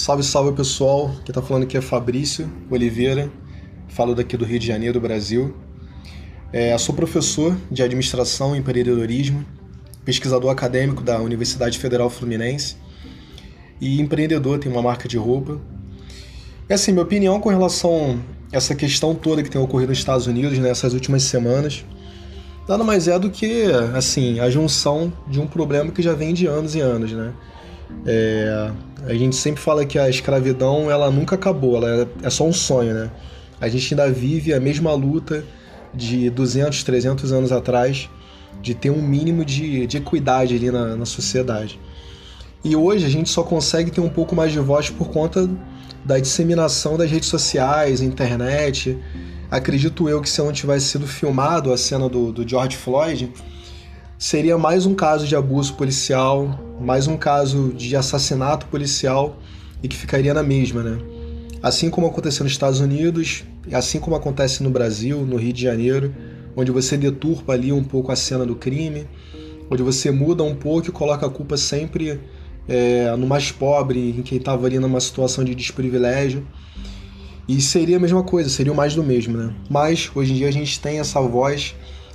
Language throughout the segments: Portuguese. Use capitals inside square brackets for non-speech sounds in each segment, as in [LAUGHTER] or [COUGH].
Salve, salve pessoal. Quem tá falando aqui é Fabrício Oliveira. Falo daqui do Rio de Janeiro, Brasil. É, sou professor de administração e empreendedorismo, pesquisador acadêmico da Universidade Federal Fluminense e empreendedor, tenho uma marca de roupa. É assim, minha opinião com relação a essa questão toda que tem ocorrido nos Estados Unidos nessas últimas semanas, nada mais é do que assim a junção de um problema que já vem de anos e anos, né? É, a gente sempre fala que a escravidão ela nunca acabou, ela é, é só um sonho, né? A gente ainda vive a mesma luta de 200, 300 anos atrás, de ter um mínimo de, de equidade ali na, na sociedade. E hoje a gente só consegue ter um pouco mais de voz por conta da disseminação das redes sociais, internet. Acredito eu que se não tivesse sido filmado a cena do, do George Floyd, seria mais um caso de abuso policial, mais um caso de assassinato policial e que ficaria na mesma, né? Assim como aconteceu nos Estados Unidos, assim como acontece no Brasil, no Rio de Janeiro, onde você deturpa ali um pouco a cena do crime, onde você muda um pouco e coloca a culpa sempre é, no mais pobre, em quem estava ali numa situação de desprivilégio. E seria a mesma coisa, seria o mais do mesmo, né? Mas hoje em dia a gente tem essa voz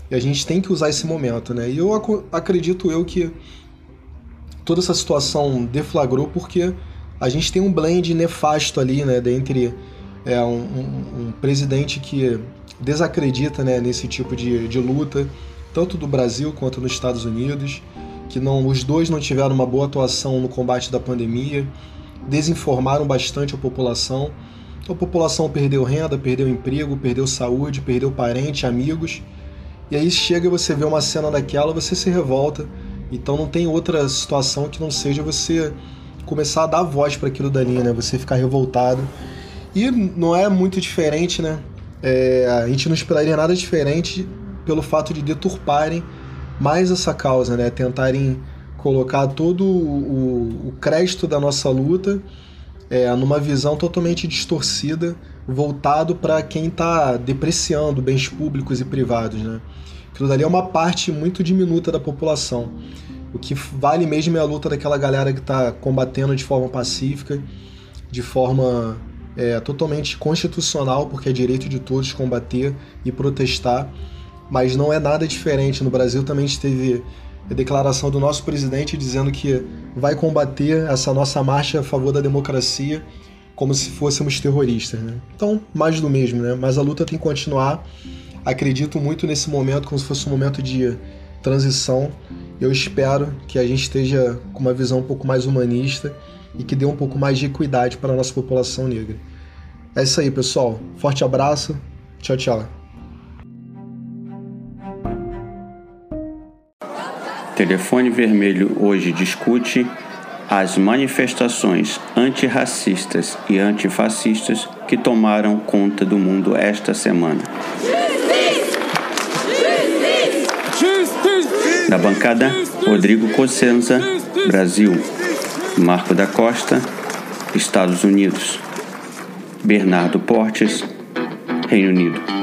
e a gente tem que usar esse momento, né? E eu ac acredito eu que toda essa situação deflagrou porque a gente tem um blend nefasto ali, né, dentre é, um, um, um presidente que desacredita né, nesse tipo de, de luta, tanto do Brasil quanto nos Estados Unidos, que não, os dois não tiveram uma boa atuação no combate da pandemia, desinformaram bastante a população. Então a população perdeu renda, perdeu emprego, perdeu saúde, perdeu parente, amigos. E aí chega e você vê uma cena daquela, você se revolta. Então não tem outra situação que não seja você começar a dar voz para aquilo dali, né? Você ficar revoltado. E não é muito diferente, né? É, a gente não esperaria nada diferente pelo fato de deturparem mais essa causa, né? Tentarem colocar todo o, o crédito da nossa luta é, numa visão totalmente distorcida, voltado para quem está depreciando bens públicos e privados, né? Aquilo dali é uma parte muito diminuta da população. O que vale mesmo é a luta daquela galera que está combatendo de forma pacífica, de forma é, totalmente constitucional, porque é direito de todos combater e protestar. Mas não é nada diferente. No Brasil também teve a declaração do nosso presidente dizendo que vai combater essa nossa marcha a favor da democracia como se fôssemos terroristas. Né? Então, mais do mesmo, né? mas a luta tem que continuar. Acredito muito nesse momento como se fosse um momento de transição. Eu espero que a gente esteja com uma visão um pouco mais humanista e que dê um pouco mais de equidade para a nossa população negra. É isso aí, pessoal. Forte abraço. Tchau, tchau. Telefone Vermelho hoje discute as manifestações antirracistas e antifascistas que tomaram conta do mundo esta semana. Da bancada, Rodrigo Cossenza, Brasil. Marco da Costa, Estados Unidos. Bernardo Portes, Reino Unido.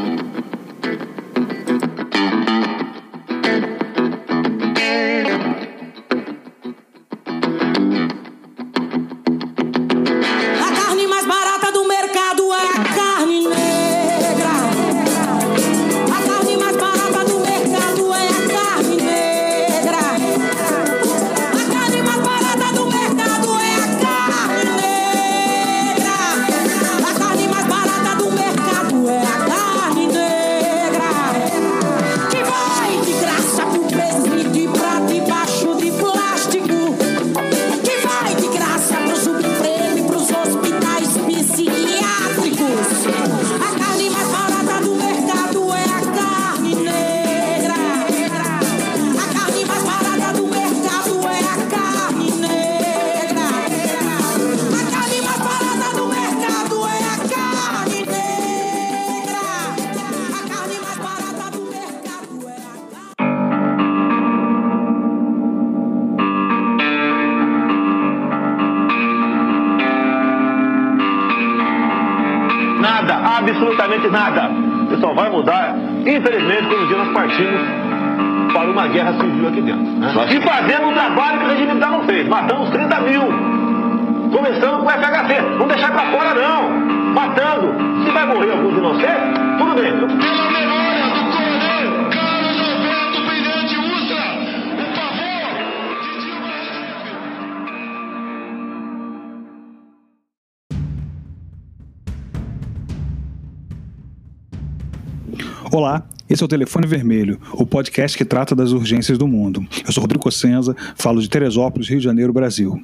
Olá, esse é o Telefone Vermelho, o podcast que trata das urgências do mundo. Eu sou Rodrigo Cossenza, falo de Teresópolis, Rio de Janeiro, Brasil.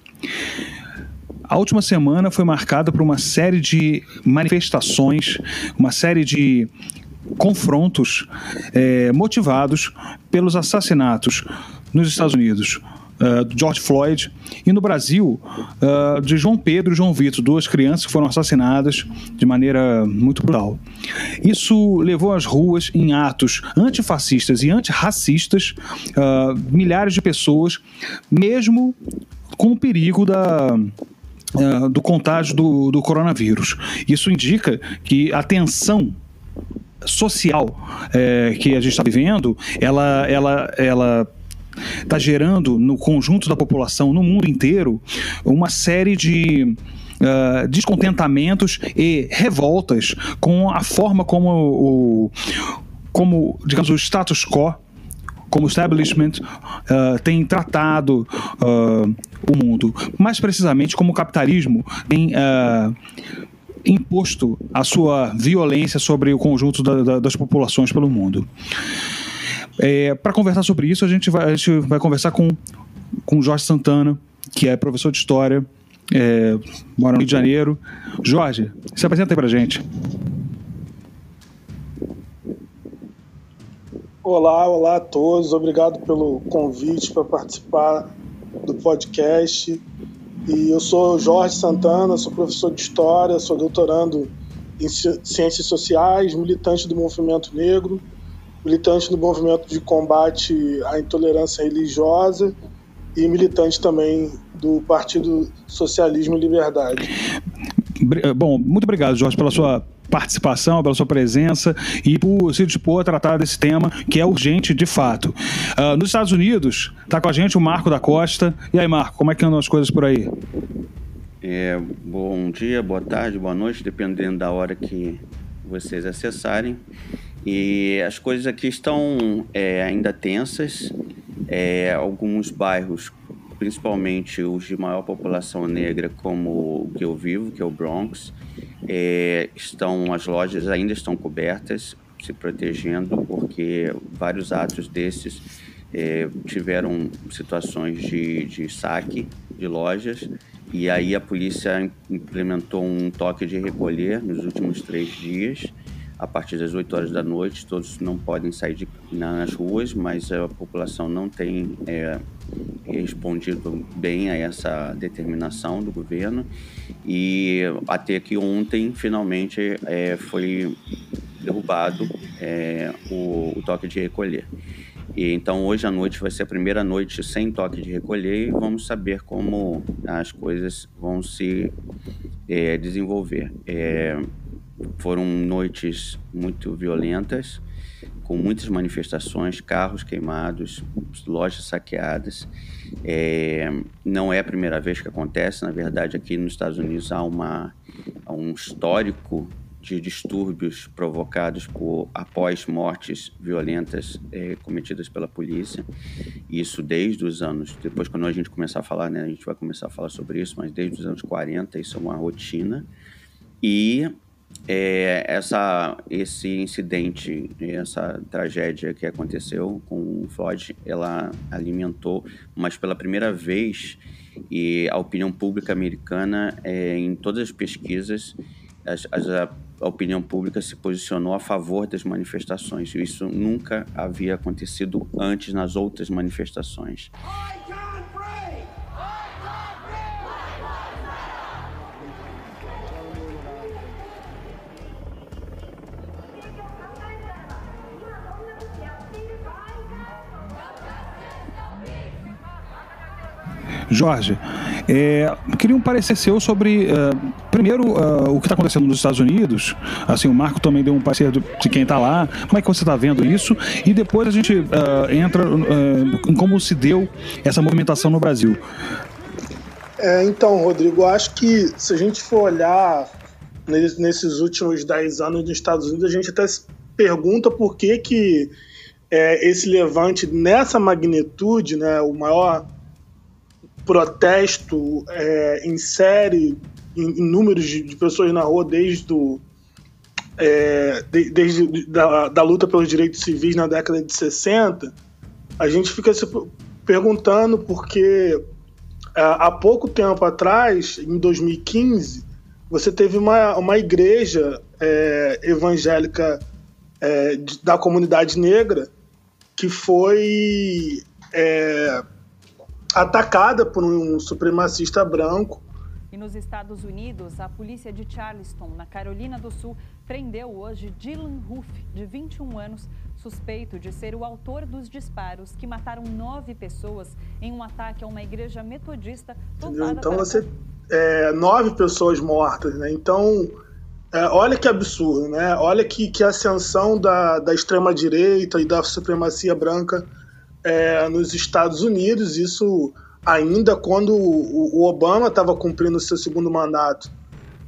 A última semana foi marcada por uma série de manifestações, uma série de confrontos eh, motivados pelos assassinatos nos Estados Unidos uh, do George Floyd e no Brasil uh, de João Pedro e João Vitor, duas crianças que foram assassinadas de maneira muito brutal. Isso levou às ruas em atos antifascistas e antirracistas uh, milhares de pessoas, mesmo com o perigo da uh, do contágio do, do coronavírus. Isso indica que a tensão social é, que a gente está vivendo, ela, ela, ela está gerando no conjunto da população, no mundo inteiro, uma série de uh, descontentamentos e revoltas com a forma como o, como digamos o status quo como o establishment uh, tem tratado uh, o mundo, mais precisamente como o capitalismo tem uh, imposto a sua violência sobre o conjunto da, da, das populações pelo mundo. É, Para conversar sobre isso, a gente vai, a gente vai conversar com, com Jorge Santana, que é professor de História, é, mora no Rio de Janeiro. Jorge, se apresenta aí para gente. Olá, olá a todos. Obrigado pelo convite para participar do podcast. E eu sou Jorge Santana, sou professor de História, sou doutorando em Ciências Sociais, militante do movimento negro, militante do movimento de combate à intolerância religiosa e militante também do Partido Socialismo e Liberdade. Bom, muito obrigado, Jorge, pela sua participação, pela sua presença e por se dispor a tratar desse tema que é urgente de fato. Uh, nos Estados Unidos, está com a gente o Marco da Costa. E aí, Marco, como é que andam as coisas por aí? É, bom dia, boa tarde, boa noite, dependendo da hora que vocês acessarem. E as coisas aqui estão é, ainda tensas. É, alguns bairros, principalmente os de maior população negra, como o que eu vivo, que é o Bronx, é, estão as lojas ainda estão cobertas, se protegendo, porque vários atos desses é, tiveram situações de, de saque de lojas e aí a polícia implementou um toque de recolher nos últimos três dias a partir das 8 horas da noite. Todos não podem sair de, nas ruas, mas a população não tem é, respondido bem a essa determinação do governo. E até que ontem, finalmente, é, foi derrubado é, o, o toque de recolher. E então hoje à noite vai ser a primeira noite sem toque de recolher e vamos saber como as coisas vão se é, desenvolver. É, foram noites muito violentas, com muitas manifestações, carros queimados, lojas saqueadas. É, não é a primeira vez que acontece, na verdade, aqui nos Estados Unidos há, uma, há um histórico de distúrbios provocados por após mortes violentas é, cometidas pela polícia. Isso desde os anos, depois quando a gente começar a falar, né, a gente vai começar a falar sobre isso, mas desde os anos 40 isso é uma rotina. E é, essa, esse incidente, essa tragédia que aconteceu com o Floyd, ela alimentou, mas pela primeira vez, e a opinião pública americana, é, em todas as pesquisas, as, as, a, opinião pública se posicionou a favor das manifestações. Isso nunca havia acontecido antes nas outras manifestações. Jorge, é, queria um parecer seu sobre, uh, primeiro, uh, o que está acontecendo nos Estados Unidos. Assim, o Marco também deu um parecer de, quem está lá. Como é que você está vendo isso? E depois a gente uh, entra em como se deu essa movimentação no Brasil. É, então, Rodrigo, acho que se a gente for olhar nesses últimos 10 anos nos Estados Unidos, a gente até se pergunta por que, que é, esse levante nessa magnitude, né, o maior protesto é, em série, em, em números de, de, pessoas na rua desde, do, é, de, desde da, da luta pelos direitos civis na década de 60, a gente fica se perguntando porque é, há pouco tempo atrás, em 2015, você teve uma, uma igreja é, evangélica é, da comunidade negra que foi é, atacada por um supremacista branco. E nos Estados Unidos, a polícia de Charleston, na Carolina do Sul, prendeu hoje Dylan Roof, de 21 anos, suspeito de ser o autor dos disparos que mataram nove pessoas em um ataque a uma igreja metodista. Então você é, nove pessoas mortas, né? Então, é, olha que absurdo, né? Olha que, que ascensão da, da extrema-direita e da supremacia branca é, nos Estados Unidos, isso ainda quando o, o Obama estava cumprindo seu segundo mandato.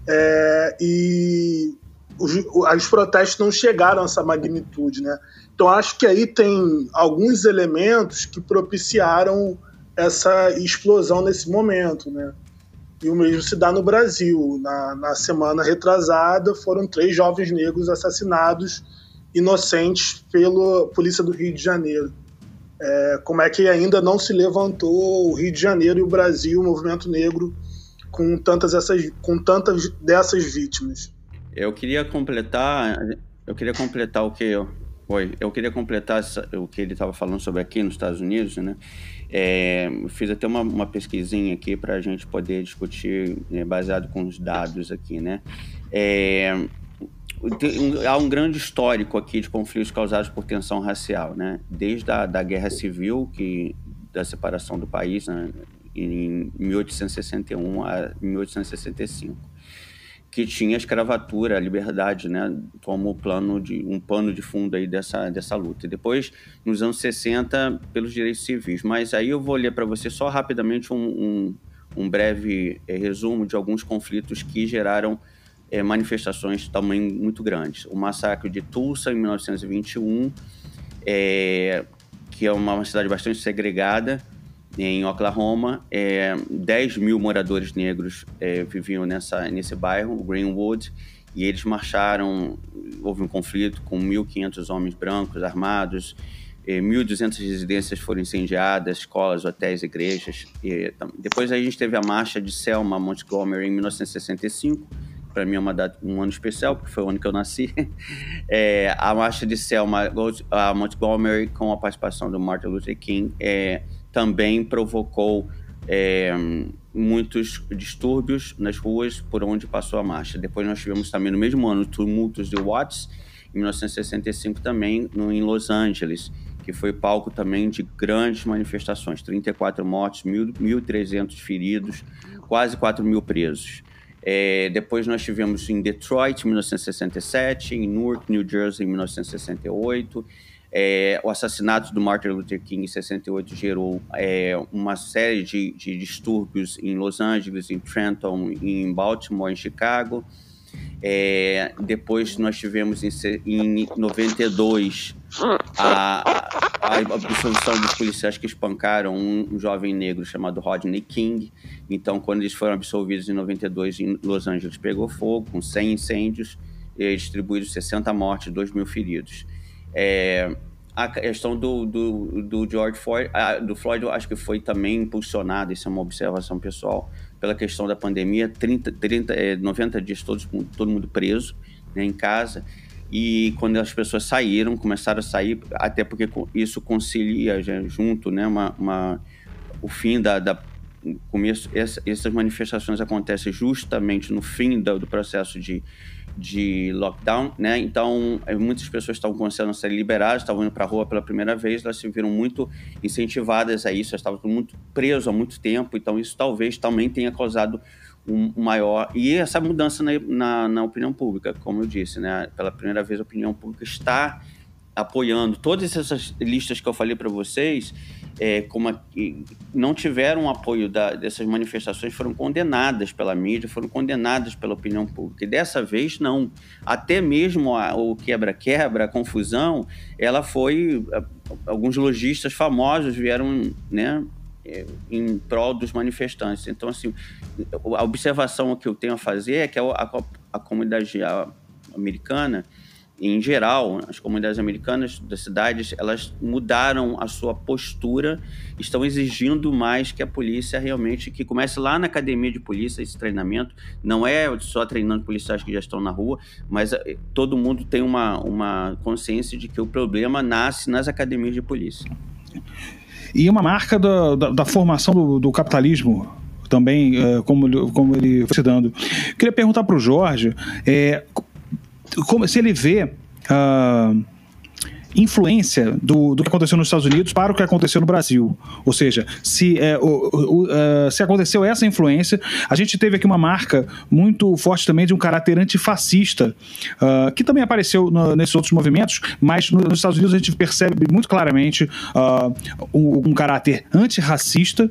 É, e os, os protestos não chegaram a essa magnitude, né? Então acho que aí tem alguns elementos que propiciaram essa explosão nesse momento, né? E o mesmo se dá no Brasil. Na, na semana retrasada, foram três jovens negros assassinados inocentes pela Polícia do Rio de Janeiro. É, como é que ainda não se levantou o Rio de Janeiro e o Brasil, o movimento negro, com tantas, essas, com tantas dessas vítimas? Eu queria completar, eu queria completar o que eu, Oi, eu queria completar o que ele estava falando sobre aqui nos Estados Unidos, né? É, fiz até uma, uma pesquisinha aqui para a gente poder discutir né, baseado com os dados aqui, né? É, há um grande histórico aqui de conflitos causados por tensão racial, né? Desde a da guerra civil, que da separação do país, né? em 1861 a 1865 que tinha a escravatura, a liberdade, né, como plano de um pano de fundo aí dessa, dessa luta. E depois, nos anos 60, pelos direitos civis. Mas aí eu vou ler para você só rapidamente um, um, um breve é, resumo de alguns conflitos que geraram é, manifestações de tamanho muito grandes. O massacre de Tulsa, em 1921, é, que é uma, cidade bastante segregada, em Oklahoma, é, 10 mil moradores negros é, viviam nessa, nesse bairro, Greenwood, e eles marcharam. Houve um conflito com 1.500 homens brancos armados, é, 1.200 residências foram incendiadas, escolas, hotéis, igrejas. E, depois a gente teve a marcha de Selma Montgomery em 1965. Para mim é uma data, um ano especial, porque foi o ano que eu nasci. [LAUGHS] É, a marcha de Selma a Montgomery, com a participação do Martin Luther King, é, também provocou é, muitos distúrbios nas ruas por onde passou a marcha. Depois nós tivemos também no mesmo ano tumultos de Watts, em 1965 também no, em Los Angeles, que foi palco também de grandes manifestações, 34 mortos, 1.300 feridos, quase 4 mil presos. É, depois nós tivemos em Detroit, em 1967, em Newark, New Jersey, em 1968, é, o assassinato do Martin Luther King em 68 gerou é, uma série de, de, distúrbios em Los Angeles, em Trenton, em Baltimore, em Chicago. É, depois nós tivemos em, em 92 a, a, absolvição dos policiais que espancaram um, um, jovem negro chamado Rodney King. Então, quando eles foram absolvidos em 92, em Los Angeles pegou fogo, com 100 incêndios, e distribuídos 60 mortes, 2 mil feridos. É, a questão do, do, do George Floyd, do Floyd, eu acho que foi também impulsionada, isso é uma observação pessoal, pela questão da pandemia, 30, 30, 90 dias todos, todo mundo preso né, em casa, e quando as pessoas saíram, começaram a sair, até porque isso concilia junto né, uma, uma o fim da, da começo, essa, essas manifestações acontecem justamente no fim do, do processo de de lockdown, né? Então, é, muitas pessoas estavam começando a ser liberadas, estavam indo para a rua pela primeira vez, elas se viram muito incentivadas a isso, elas estavam muito presas há muito tempo, então isso talvez também tenha causado um maior... E essa mudança na, na, na opinião pública, como eu disse, né? Pela primeira vez a opinião pública está apoiando todas essas listas que eu falei para vocês, é, como a, não tiveram apoio da, dessas manifestações, foram condenadas pela mídia, foram condenadas pela opinião pública. E dessa vez, não. Até mesmo a, o quebra-quebra, a confusão, ela foi. Alguns lojistas famosos vieram né, é, em prol dos manifestantes. Então, assim, a observação que eu tenho a fazer é que a, a, a comunidade americana em geral, as comunidades americanas das cidades, elas mudaram a sua postura, estão exigindo mais que a polícia realmente que comece lá na academia de polícia esse treinamento. Não é só treinando policiais que já estão na rua, mas eh, todo mundo tem uma, uma consciência de que o problema nasce nas academias de polícia. E uma marca da, da, da formação do, do capitalismo também, é, como, como ele foi se dando. Queria perguntar para o Jorge é, como, se ele vê uh, influência do, do que aconteceu nos Estados Unidos para o que aconteceu no Brasil. Ou seja, se, é, o, o, uh, se aconteceu essa influência, a gente teve aqui uma marca muito forte também de um caráter antifascista, uh, que também apareceu no, nesses outros movimentos, mas no, nos Estados Unidos a gente percebe muito claramente uh, um, um caráter antirracista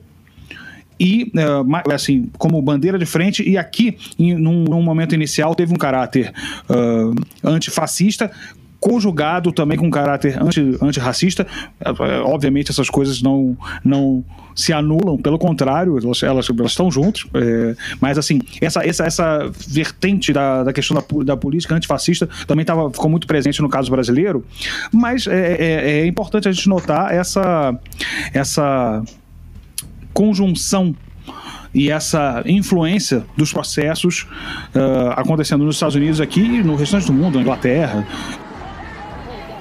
e uh, assim como bandeira de frente e aqui em, num, num momento inicial teve um caráter uh, antifascista conjugado também com caráter anti, antirracista. Obviamente essas coisas não, não se anulam, pelo contrário, elas, elas, elas estão juntas. É, mas assim, essa, essa, essa vertente da, da questão da, da política antifascista também tava, ficou muito presente no caso brasileiro. Mas é, é, é importante a gente notar essa, essa conjunção e essa influência dos processos uh, acontecendo nos Estados Unidos aqui e no restante do mundo, na Inglaterra.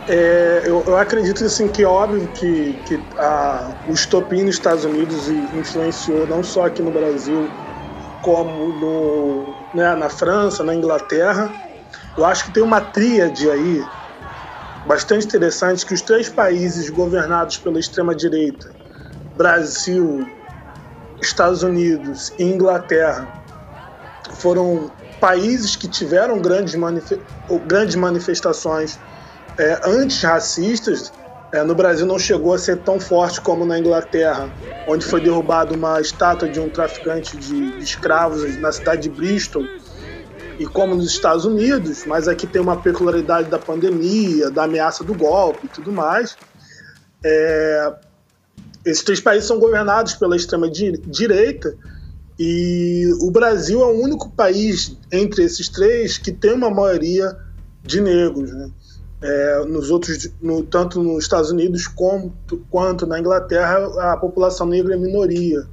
É, eu, eu, acredito assim que óbvio que, que a, o estopim nos Estados Unidos influenciou não só aqui no Brasil, como no, né, na França, na Inglaterra. Eu acho que tem uma tríade aí bastante interessante que os três países governados pela extrema direita, Brasil, Estados Unidos e Inglaterra foram países que tiveram grandes, grandes manifestações é, antirracistas. É, no Brasil não chegou a ser tão forte como na Inglaterra, onde foi derrubada uma estátua de um traficante de, de escravos na cidade de Bristol, e como nos Estados Unidos, mas aqui tem uma peculiaridade da pandemia, da ameaça do golpe e tudo mais. É, esses três países são governados pela extrema direita e o Brasil é o único país entre esses três que tem uma maioria de negros. Né? É, nos outros, no, tanto nos Estados Unidos como, quanto na Inglaterra, a população negra é minoria.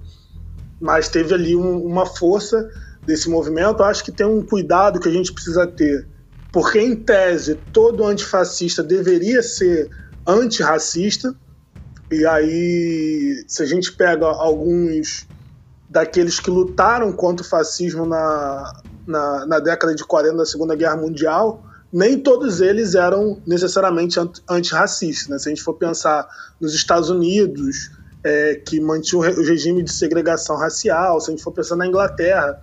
Mas teve ali um, uma força desse movimento. Acho que tem um cuidado que a gente precisa ter, porque em tese todo antifascista deveria ser antirracista e aí, se a gente pega alguns daqueles que lutaram contra o fascismo na, na, na década de 40 da Segunda Guerra Mundial, nem todos eles eram necessariamente antirracistas. Né? Se a gente for pensar nos Estados Unidos, é, que mantinha o regime de segregação racial, se a gente for pensar na Inglaterra,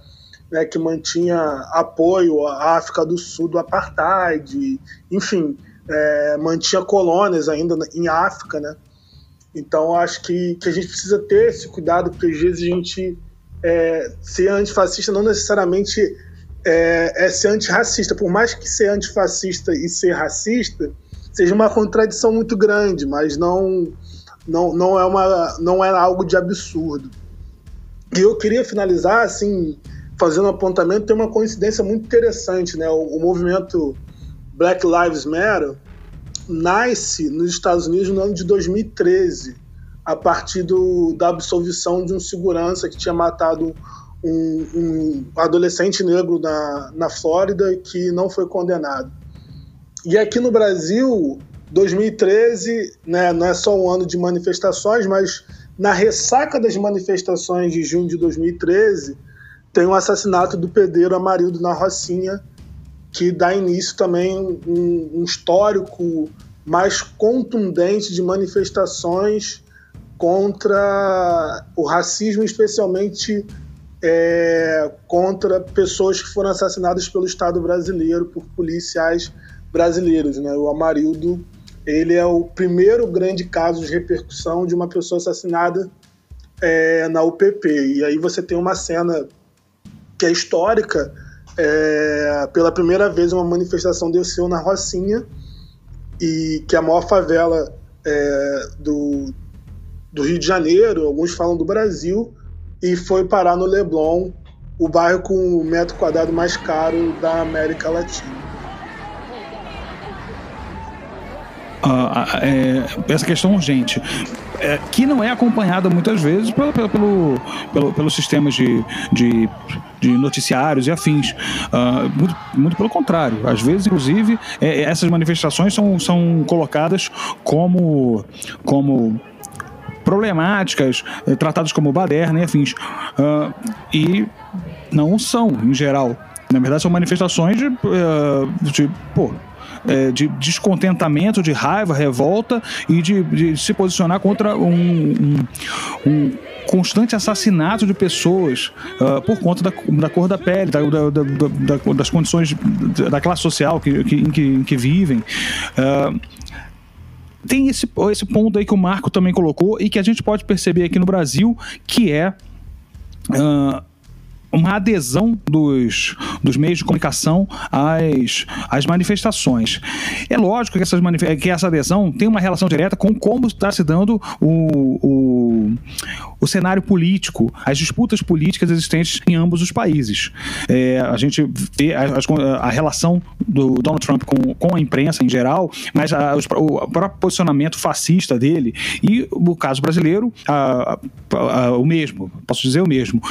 né, que mantinha apoio à África do Sul do apartheid, enfim, é, mantinha colônias ainda em África, né? Então, acho que, que a gente precisa ter esse cuidado, porque às vezes a gente é, ser antifascista não necessariamente é, é ser antirracista. Por mais que ser antifascista e ser racista seja uma contradição muito grande, mas não, não, não, é, uma, não é algo de absurdo. E eu queria finalizar, assim, fazendo um apontamento, tem uma coincidência muito interessante, né? O, o movimento Black Lives Matter, nasce nos Estados Unidos no ano de 2013, a partir do, da absolvição de um segurança que tinha matado um, um adolescente negro na, na Flórida que não foi condenado. E aqui no Brasil, 2013, né, não é só um ano de manifestações, mas na ressaca das manifestações de junho de 2013, tem o assassinato do pedreiro Amarildo na Rocinha, que dá início também um, um histórico mais contundente de manifestações contra o racismo, especialmente é, contra pessoas que foram assassinadas pelo Estado brasileiro por policiais brasileiros. Né? O Amarildo ele é o primeiro grande caso de repercussão de uma pessoa assassinada é, na UPP. E aí você tem uma cena que é histórica. É, pela primeira vez, uma manifestação desceu na Rocinha, e que é a maior favela é, do, do Rio de Janeiro, alguns falam do Brasil, e foi parar no Leblon, o bairro com o metro quadrado mais caro da América Latina. Uh, é, essa questão urgente, é, que não é acompanhada muitas vezes pelo, pelo, pelo, pelo sistemas de, de, de, noticiários e afins. Uh, muito, muito, pelo contrário. Às vezes, inclusive, é, essas manifestações são, são colocadas como, como problemáticas, é, tratadas como baderna e afins. Uh, e não são, em geral. Na verdade, são manifestações de, de pô, é, de descontentamento, de raiva, revolta e de, de se posicionar contra um, um, um constante assassinato de pessoas uh, por conta da, da, cor da pele, da, da, das condições da classe social que, que, em, que, em que vivem. Uh, tem esse, esse ponto aí que o Marco também colocou e que a gente pode perceber aqui no Brasil, que é. Uh, uma adesão dos, dos meios de comunicação às, às manifestações. É lógico que, essas que essa adesão tem uma relação direta com como está se dando o, o, o cenário político, as disputas políticas existentes em ambos os países. É, a gente vê a, a, relação do Donald Trump com, com a imprensa em geral, mas a, o próprio posicionamento fascista dele e o caso brasileiro, o mesmo, posso dizer o mesmo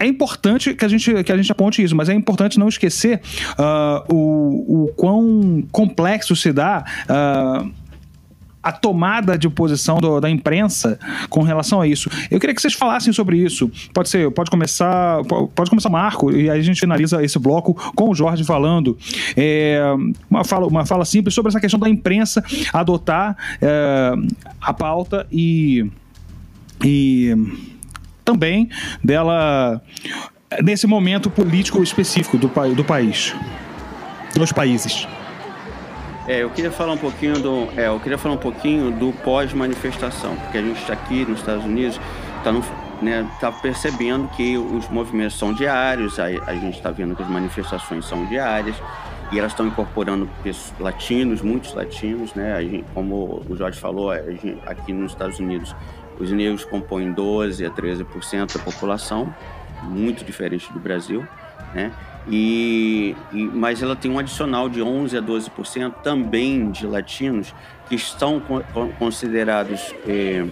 é importante que a gente, que a gente aponte isso, mas é importante não esquecer uh, o, o quão complexo se dá. Uh, a tomada de posição do, da imprensa com relação a isso. Eu queria que vocês falassem sobre isso. Pode ser, pode começar, pode começar Marco e aí a gente finaliza esse bloco com o Jorge falando é, uma fala, uma fala simples sobre essa questão da imprensa adotar é, a pauta e e também dela nesse momento político específico do, do país, dos países. É, eu queria falar um pouquinho do, é, eu queria falar um pouquinho do pós-manifestação, porque a gente está aqui nos Estados Unidos, está né, tá percebendo que os movimentos são diários, a, a gente está vendo que as manifestações são diárias e elas estão incorporando latinos, muitos latinos, né? Gente, como o Jorge falou, gente, aqui nos Estados Unidos os negros compõem 12 a 13% da população, muito diferente do Brasil, né? E, e, mas ela tem um adicional de 11 a 12% também de latinos que estão considerados eh,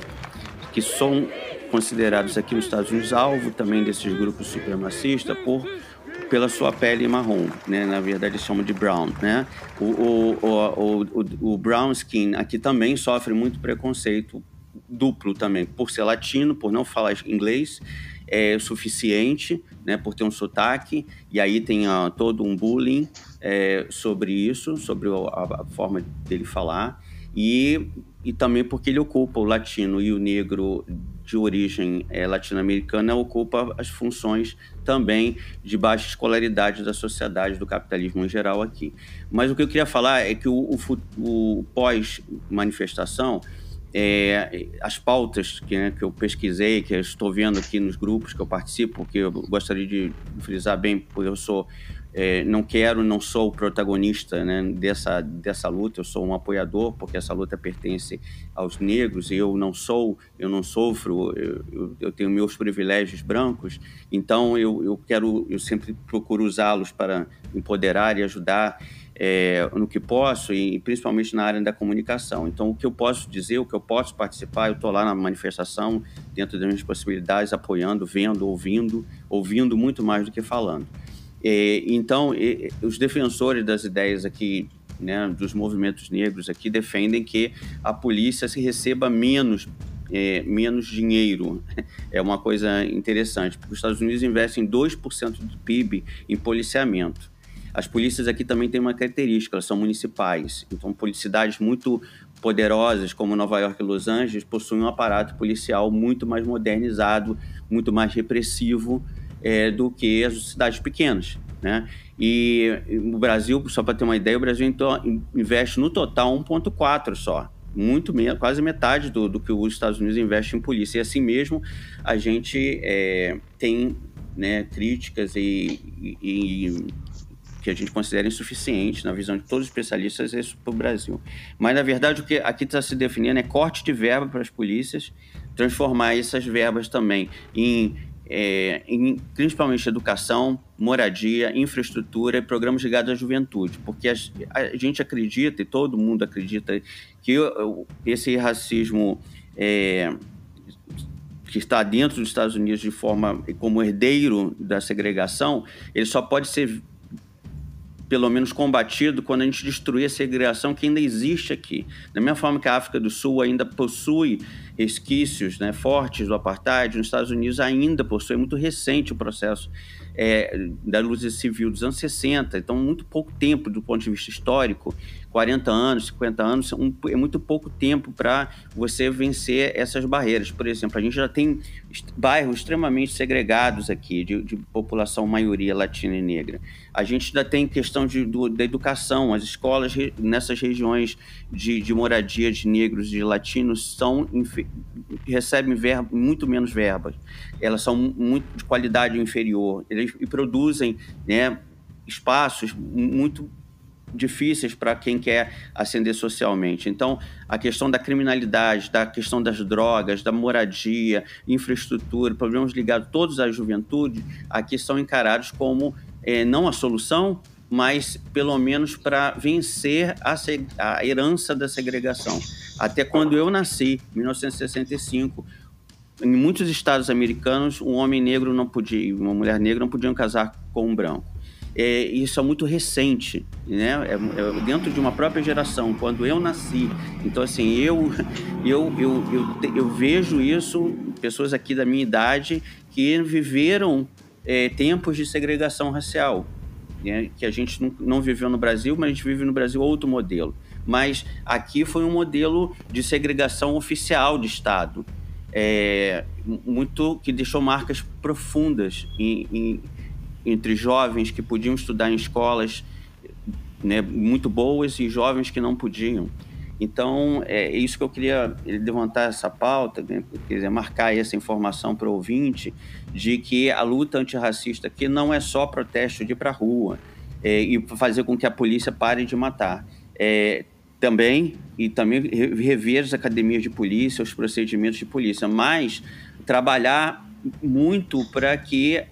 que são considerados aqui nos Estados Unidos alvo também desses grupos supremacistas por pela sua pele marrom, né? Na verdade, eles chamam de brown, né? O, o, o, o, o brown skin aqui também sofre muito preconceito duplo também, por ser latino, por não falar inglês é suficiente, né, por ter um sotaque, e aí tem uh, todo um bullying é, sobre isso, sobre a, a, forma dele falar, e, e também porque ele ocupa o latino e o negro de origem é, latino-americana ocupa as funções também de baixa escolaridade da sociedade, do capitalismo em geral aqui. Mas o que eu queria falar é que o, o, o pós-manifestação é, as pautas que, né, que eu pesquisei, que eu estou vendo aqui nos grupos que eu participo, que eu gostaria de frisar bem, porque eu sou é, não quero, não sou o protagonista né, dessa, dessa luta, eu sou um apoiador, porque essa luta pertence aos negros, e eu não sou, eu não sofro, eu, eu, tenho meus privilégios brancos, então eu, eu quero, eu sempre procuro usá-los para empoderar e ajudar é, no que posso e principalmente na área da comunicação. Então, o que eu posso dizer, o que eu posso participar, eu estou lá na manifestação, dentro das minhas possibilidades, apoiando, vendo, ouvindo, ouvindo muito mais do que falando. É, então, é, os defensores das ideias aqui, né, dos movimentos negros aqui, defendem que a polícia se receba menos é, menos dinheiro. [LAUGHS] É uma coisa interessante, porque os Estados Unidos investem 2% do PIB em policiamento. As polícias aqui também têm uma característica, elas são municipais. Então, cidades muito poderosas, como Nova York e Los Angeles, possuem um aparato policial muito mais modernizado, muito mais repressivo é, do que as cidades pequenas. Né? E o Brasil, só para ter uma ideia, o Brasil investe no total 1,4 só. Muito menos, quase metade do, do que os Estados Unidos investem em polícia. E assim mesmo, a gente é, tem né, críticas e, e, e que a gente considera insuficiente, na visão de todos os especialistas, isso para o Brasil. Mas, na verdade, o que aqui está se definindo é corte de verba para as polícias, transformar essas verbas também em, é, em principalmente educação, moradia, infraestrutura e programas ligados à juventude, porque a, a gente acredita, e todo mundo acredita, que esse racismo é, que está dentro dos Estados Unidos de forma como herdeiro da segregação, ele só pode ser pelo menos combatido quando a gente destruir a segregação que ainda existe aqui. Da mesma forma que a África do Sul ainda possui resquícios né, fortes do apartheid, nos Estados Unidos ainda possui, é muito recente o processo é, da luta civil dos anos 60, então muito pouco tempo do ponto de vista histórico 40 anos, 50 anos, um, é muito pouco tempo para você vencer essas barreiras. Por exemplo, a gente já tem bairros extremamente segregados aqui, de, de população maioria latina e negra. A gente ainda tem questão de, do, da educação, as escolas nessas regiões de, de moradia de negros, de latinos, são, recebem verba, muito menos verbas. Elas são muito de qualidade inferior eles, e produzem né, espaços muito difíceis para quem quer ascender socialmente. Então, a questão da criminalidade, da questão das drogas, da moradia, infraestrutura, problemas ligados todos à juventude, aqui são encarados como é, não a solução, mas pelo menos para vencer a, a herança da segregação. Até quando eu nasci, em 1965, em muitos estados americanos, um homem negro não podia, uma mulher negra não podiam casar com um branco é, isso é muito recente, né? É, é, dentro de uma própria geração, quando eu nasci. Então, assim, eu, eu, eu, eu, eu vejo isso, pessoas aqui da minha idade que viveram é, tempos de segregação racial, né? que a gente não, não viveu no Brasil, mas a gente vive no Brasil outro modelo. Mas aqui foi um modelo de segregação oficial de Estado. É, muito que deixou marcas profundas em, em, entre jovens que podiam estudar em escolas né, muito boas e jovens que não podiam. Então, é isso que eu queria levantar essa pauta, né, quer dizer, marcar essa informação para o ouvinte, de que a luta antirracista aqui não é só protesto de ir para a rua é, e fazer com que a polícia pare de matar. É, também, e também rever as academias de polícia, os procedimentos de polícia, mas trabalhar muito para que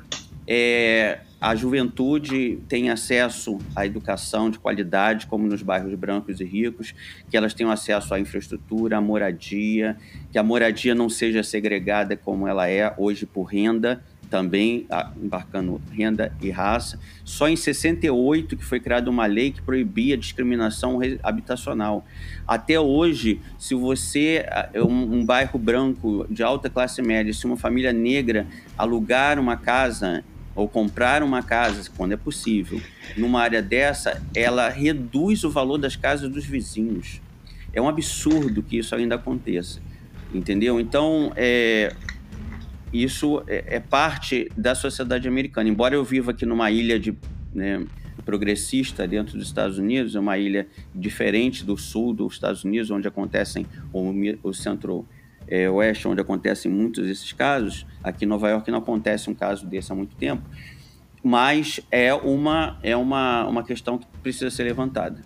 é, a juventude tem acesso à educação de qualidade, como nos bairros brancos e ricos, que elas tenham acesso à infraestrutura, à moradia, que a moradia não seja segregada como ela é hoje por renda, também embarcando renda e raça. Só em 68 que foi criada uma lei que proibia a discriminação habitacional. Até hoje, se você é um, um bairro branco de alta classe média, se uma família negra alugar uma casa ou comprar uma casa, quando é possível, numa área dessa, ela reduz o valor das casas dos vizinhos. É um absurdo que isso ainda aconteça, entendeu? Então, é, isso é, é parte da sociedade americana. Embora eu viva aqui numa ilha de né, progressista dentro dos Estados Unidos, é uma ilha diferente do sul dos Estados Unidos, onde acontecem o, o centro é, oeste, onde acontecem muitos desses casos. Aqui em Nova York não acontece um caso desse há muito tempo, mas é uma, é uma, uma questão que precisa ser levantada.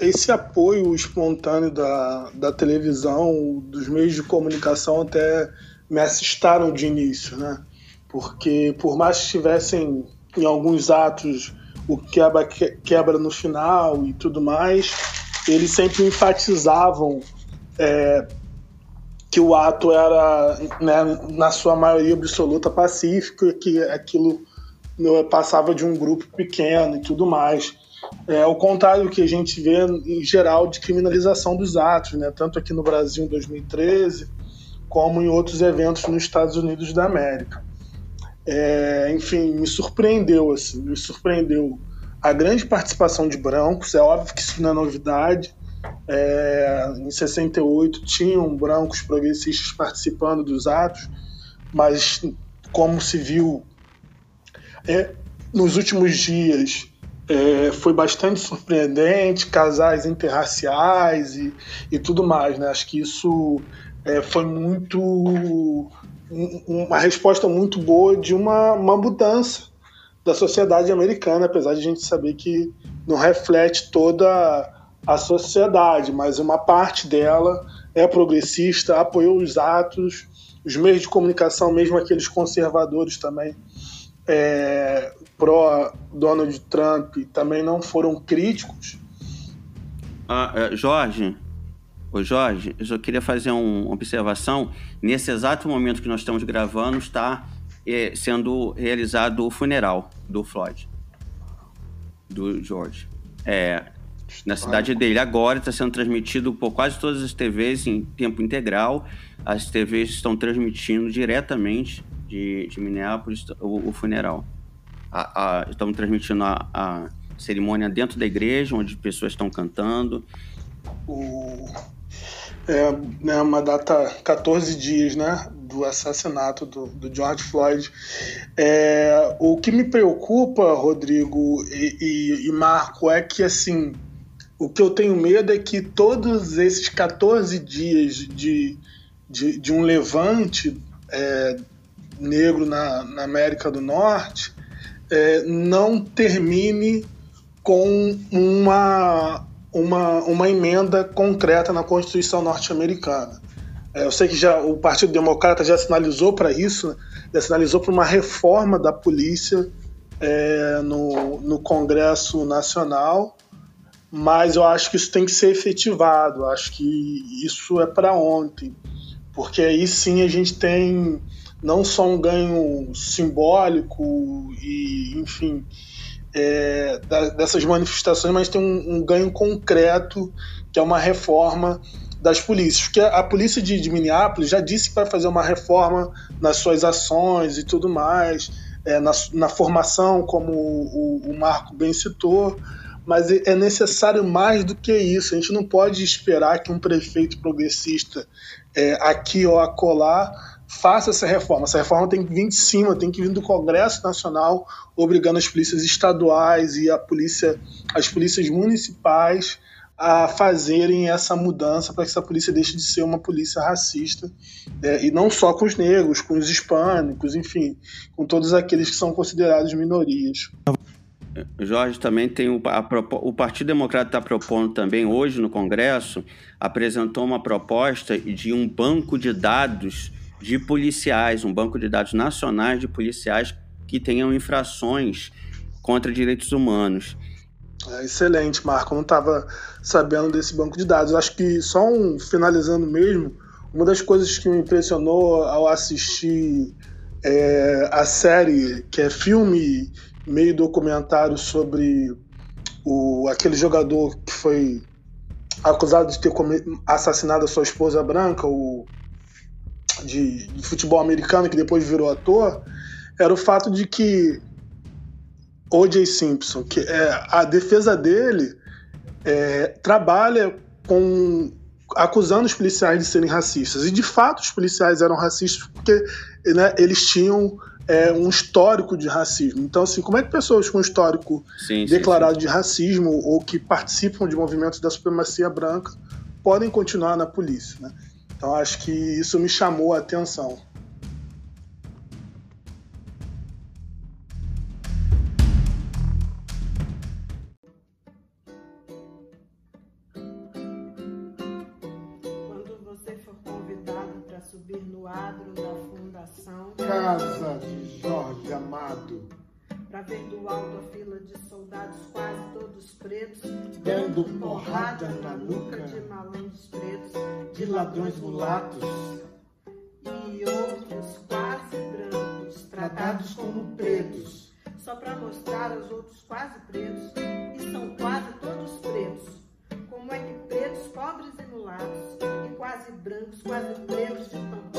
Esse apoio espontâneo da, da televisão, dos meios de comunicação, até me assustaram de início, né? Porque por mais que tivessem em alguns atos o quebra, quebra no final e tudo mais, eles sempre enfatizavam é, que o ato era, né, na sua maioria absoluta, pacífico, que aquilo né, passava de um grupo pequeno e tudo mais. É, ao contrário do que a gente vê em geral de criminalização dos atos, né, tanto aqui no Brasil em 2013, como em outros eventos nos Estados Unidos da América. É, enfim, me surpreendeu, assim, me surpreendeu a grande participação de brancos, é óbvio que isso não é novidade, é, em 68 tinham brancos progressistas participando dos atos, mas como se viu é, nos últimos dias é, foi bastante surpreendente, casais interraciais e, e tudo mais. Né? Acho que isso é, foi muito uma resposta muito boa de uma, uma mudança da sociedade americana, apesar de a gente saber que não reflete toda a sociedade, mas uma parte dela é progressista, apoiou os atos, os meios de comunicação, mesmo aqueles conservadores também, é, pró Donald Trump, também não foram críticos. Ah, é, Jorge, Ô Jorge, eu só queria fazer uma observação. Nesse exato momento que nós estamos gravando, está é, sendo realizado o funeral do Floyd, do George. É, na cidade dele. Agora está sendo transmitido por quase todas as TVs em tempo integral. As TVs estão transmitindo diretamente de, de Minneapolis o, o funeral. A, a, estamos transmitindo a, a cerimônia dentro da igreja, onde pessoas estão cantando. O é né, uma data 14 dias né, do assassinato do, do George Floyd. É, o que me preocupa, Rodrigo e, e, e, Marco, é que assim o que eu tenho medo é que todos esses 14 dias de, de, de um levante é, negro na, na, América do Norte é, não termine com uma uma, uma emenda concreta na Constituição norte-americana. É, eu sei que já o Partido Democrata já sinalizou para isso, né? já sinalizou para uma reforma da polícia é, no, no Congresso Nacional, mas eu acho que isso tem que ser efetivado. Eu acho que isso é para ontem, porque aí sim a gente tem não só um ganho simbólico e, enfim, é, dessas manifestações, mas tem um, um, ganho concreto, que é uma reforma das polícias. Porque a, a polícia de, de, Minneapolis já disse que vai fazer uma reforma nas suas ações e tudo mais, é, na, na, formação, como o, o Marco bem citou, mas é, necessário mais do que isso. A gente não pode esperar que um prefeito progressista é, aqui ou acolá faça essa reforma. Essa reforma tem que vir de cima, tem que vir do Congresso Nacional, obrigando as polícias estaduais e a polícia, as polícias municipais a fazerem essa mudança para que essa polícia deixe de ser uma polícia racista é, e não só com os negros, com os hispânicos, enfim, com todos aqueles que são considerados minorias. Jorge também tem o, a, o Partido Democrata está propondo também hoje no Congresso apresentou uma proposta de um banco de dados de policiais, um banco de dados nacionais de policiais que tenham infrações contra direitos humanos. É, excelente, Marco. não estava sabendo desse banco de dados. Acho que só um finalizando mesmo, uma das coisas que me impressionou ao assistir é, a série, que é filme meio documentário sobre o, aquele jogador que foi acusado de ter assassinado a sua esposa branca, o de, de futebol americano, que depois virou ator, era o fato de que O.J. Simpson, que é, a defesa dele é, trabalha com acusando os policiais de serem racistas. E de fato os policiais eram racistas porque né, eles tinham é, um histórico de racismo. Então, assim, como é que pessoas com histórico sim, declarado sim, sim. de racismo ou que participam de movimentos da supremacia branca podem continuar na polícia? Né? Então acho que isso me chamou a atenção. Ladrões mulatos e outros quase brancos, tratados como pretos, só para mostrar aos outros quase pretos, e são quase todos pretos. Como é que pretos, pobres e mulatos, e quase brancos, quase pretos de tão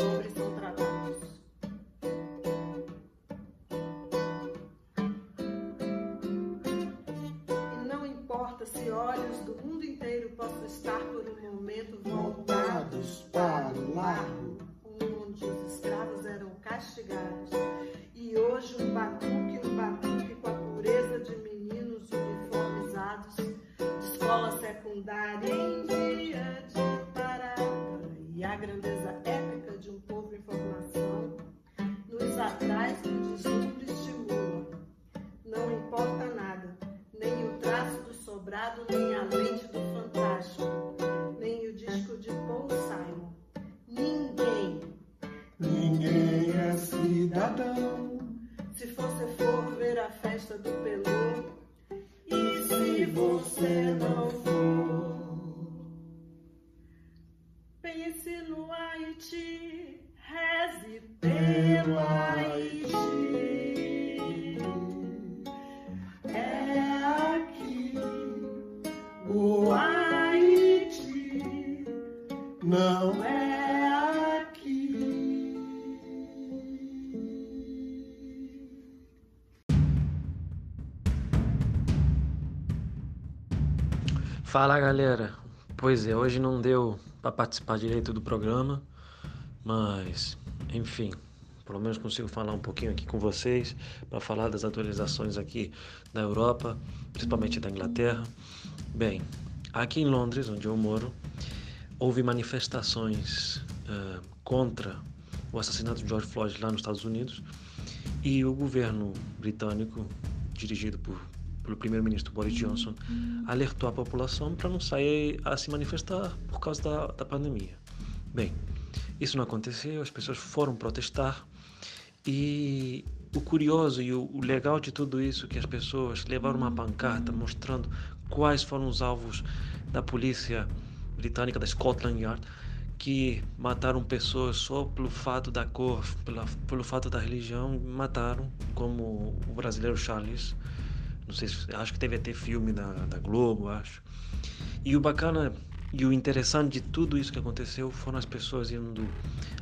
Fala galera, pois é, hoje não deu para participar direito do programa, mas enfim, pelo menos consigo falar um pouquinho aqui com vocês para falar das atualizações aqui da Europa, principalmente da Inglaterra. Bem, aqui em Londres, onde eu moro, houve manifestações eh, contra o assassinato de George Floyd lá nos Estados Unidos e o governo britânico, dirigido por pelo primeiro-ministro Boris Johnson, alertou a população para não sair a se manifestar por causa da, da pandemia. Bem, isso não aconteceu, as pessoas foram protestar e o curioso e o, legal de tudo isso é que as pessoas levaram uma pancarta mostrando quais foram os alvos da polícia britânica da Scotland Yard que mataram pessoas só pelo fato da cor, pela, pelo fato da religião, mataram, como o brasileiro Charles. Não sei se acho que teve até filme da, da Globo, acho. E o bacana e o interessante de tudo isso que aconteceu foram as pessoas indo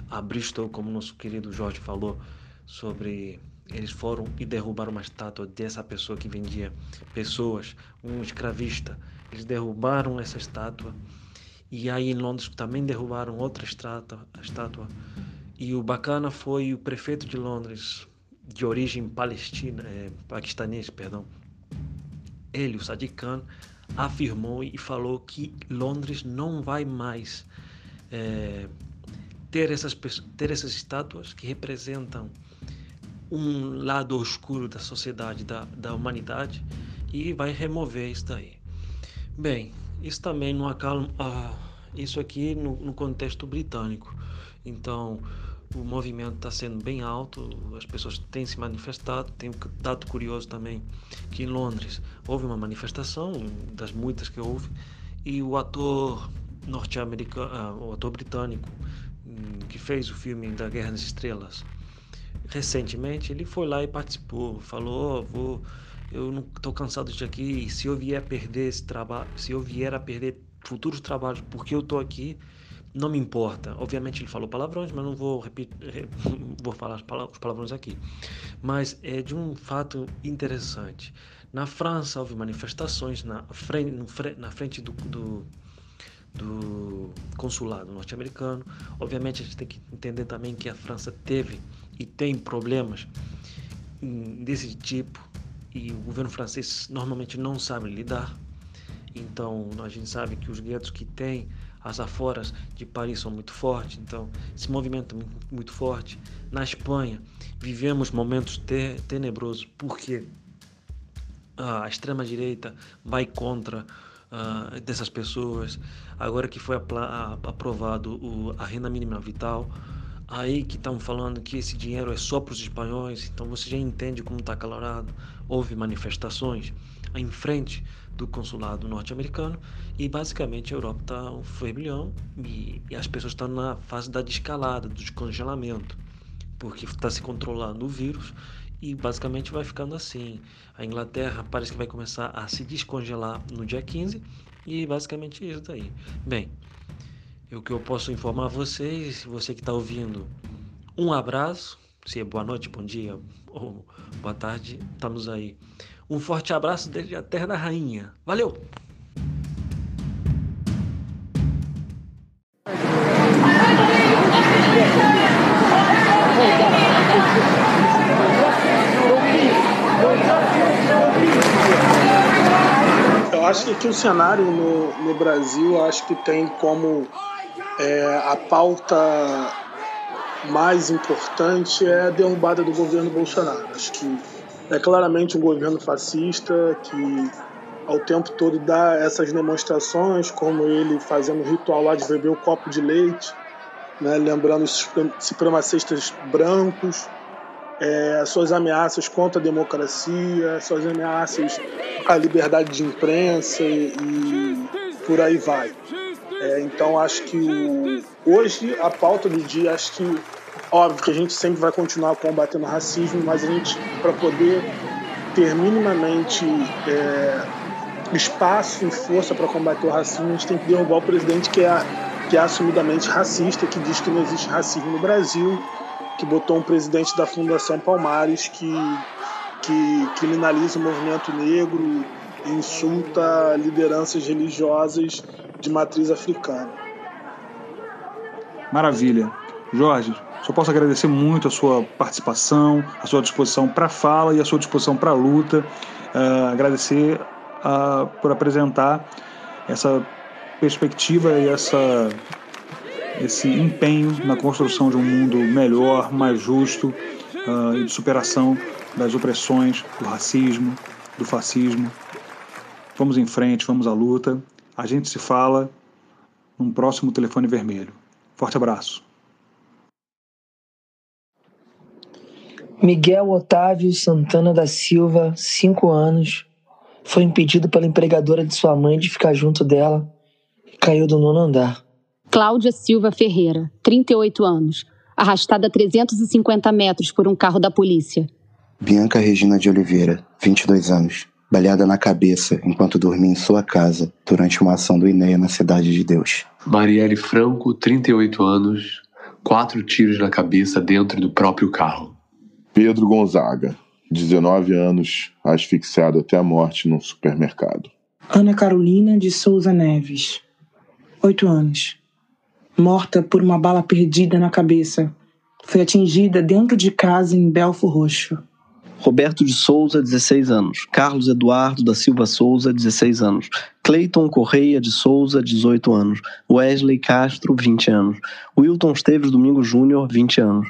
a Bristol, como nosso querido Jorge falou, sobre eles foram e derrubaram uma estátua dessa pessoa que vendia pessoas, um escravista. Eles derrubaram essa estátua e aí em Londres também derrubaram outra estátua, estátua. E o bacana foi o prefeito de Londres, de origem palestina, é, paquistanês, perdão, ele, o Sadiq Khan, afirmou e falou que Londres não vai mais é, ter, essas, ter essas estátuas que representam um lado oscuro da sociedade, da, da humanidade, e vai remover isso daí. Bem, isso também não acalma. Ah, isso aqui no, no contexto britânico. Então, o movimento está sendo bem alto, as pessoas têm se manifestado. Tem um dado curioso também que em Londres houve uma manifestação, das muitas que houve, e o ator norte-americano, o ator britânico que fez o filme da Guerra nas Estrelas, recentemente ele foi lá e participou, falou, oh, vou, eu não estou cansado de aqui, se eu vier a perder esse trabalho, se eu vier a perder futuros trabalhos porque eu estou aqui, não me importa. Obviamente ele falou palavrões, mas não vou repetir, [LAUGHS] vou falar os palavrões aqui. Mas é de um fato interessante. Na França houve manifestações na frente, na frente do, do, do consulado norte-americano. Obviamente a gente tem que entender também que a França teve e tem problemas desse tipo e o governo francês normalmente não sabe lidar. Então a gente sabe que os guetos que tem as aforas de Paris são muito fortes, então esse movimento é muito forte. Na Espanha, vivemos momentos te tenebrosos porque a extrema-direita vai contra uh, dessas pessoas. Agora que foi aprovado o, a renda mínima vital, aí que estão falando que esse dinheiro é só para os espanhóis, então você já entende como está calorado. Houve manifestações em frente do consulado norte-americano e basicamente a Europa está um fervilhão e, e, as pessoas estão na fase da descalada, do descongelamento, porque está se controlando o vírus e basicamente vai ficando assim. A Inglaterra parece que vai começar a se descongelar no dia 15 e basicamente isso daí. Bem, o que eu posso informar vocês, você que está ouvindo, um abraço, se é boa noite, bom dia ou boa tarde, estamos aí. Um forte abraço desde a Terra da Rainha. Valeu! Eu acho que aqui o cenário no, no Brasil, acho que tem como é, a pauta mais importante é a derrubada do governo Bolsonaro. Acho que é claramente um governo fascista que ao tempo todo dá essas demonstrações, como ele fazendo o ritual lá de beber o copo de leite, né, lembrando os supremacistas brancos, é, suas ameaças contra a democracia, suas ameaças à liberdade de imprensa e, e por aí vai. É, então acho que o, hoje a pauta do dia, acho que óbvio que a gente sempre vai continuar combatendo o racismo, mas a gente para poder ter minimamente é, espaço e força para combater o racismo, a gente tem que derrubar o presidente que é, que é assumidamente racista, que diz que não existe racismo no Brasil, que botou um presidente da Fundação Palmares que, que criminaliza o movimento negro e insulta lideranças religiosas de matriz africana. Maravilha. Jorge, só posso agradecer muito a sua participação, a sua disposição para fala e a sua disposição para luta. Uh, agradecer uh, por apresentar essa perspectiva e essa, esse empenho na construção de um mundo melhor, mais justo uh, e de superação das opressões, do racismo, do fascismo. Vamos em frente, vamos à luta. A gente se fala num próximo telefone vermelho. Forte abraço. Miguel Otávio Santana da Silva, 5 anos, foi impedido pela empregadora de sua mãe de ficar junto dela e caiu do nono andar. Cláudia Silva Ferreira, 38 anos, arrastada a 350 metros por um carro da polícia. Bianca Regina de Oliveira, 22 anos, baleada na cabeça enquanto dormia em sua casa durante uma ação do INEA na Cidade de Deus. Marielle Franco, 38 anos, quatro tiros na cabeça dentro do próprio carro. Pedro Gonzaga, 19 anos, asfixiado até a morte num supermercado. Ana Carolina de Souza Neves, 8 anos, morta por uma bala perdida na cabeça. Foi atingida dentro de casa em Belfo Roxo. Roberto de Souza, 16 anos. Carlos Eduardo da Silva Souza, 16 anos. Cleiton Correia de Souza, 18 anos. Wesley Castro, 20 anos. Wilton Esteves Domingo Júnior, 20 anos.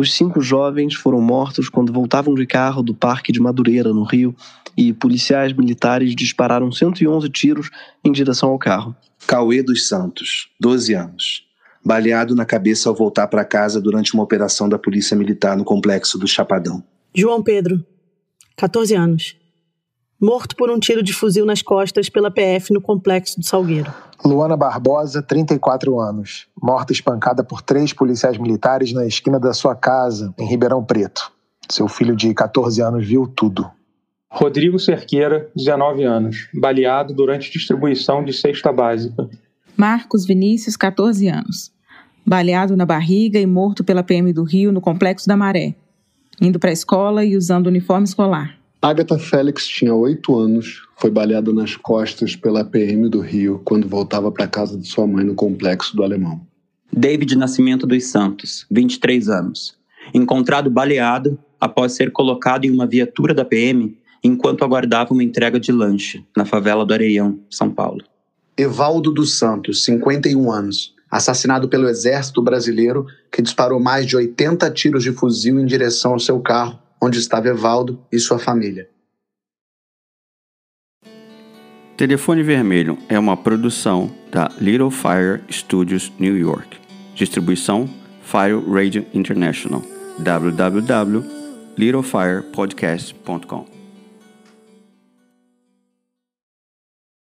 Os cinco jovens foram mortos quando voltavam de carro do Parque de Madureira, no Rio, e policiais militares dispararam 111 tiros em direção ao carro. Cauê dos Santos, 12 anos. Baleado na cabeça ao voltar para casa durante uma operação da Polícia Militar no complexo do Chapadão. João Pedro, 14 anos. Morto por um tiro de fuzil nas costas pela PF no complexo do Salgueiro. Luana Barbosa, 34 anos, morta espancada por três policiais militares na esquina da sua casa, em Ribeirão Preto. Seu filho de 14 anos viu tudo. Rodrigo Cerqueira, 19 anos, baleado durante distribuição de cesta básica. Marcos Vinícius, 14 anos, baleado na barriga e morto pela PM do Rio no Complexo da Maré, indo para a escola e usando uniforme escolar. Agatha Félix tinha oito anos, foi baleada nas costas pela PM do Rio quando voltava para casa de sua mãe no complexo do Alemão. David Nascimento dos Santos, 23 anos, encontrado baleado após ser colocado em uma viatura da PM enquanto aguardava uma entrega de lanche na favela do Areião, São Paulo. Evaldo dos Santos, 51 anos, assassinado pelo Exército Brasileiro, que disparou mais de 80 tiros de fuzil em direção ao seu carro onde estava Evaldo e sua família. Telefone Vermelho é uma produção da Little Fire Studios New York. Distribuição Fire Radio International. www.littlefirepodcast.com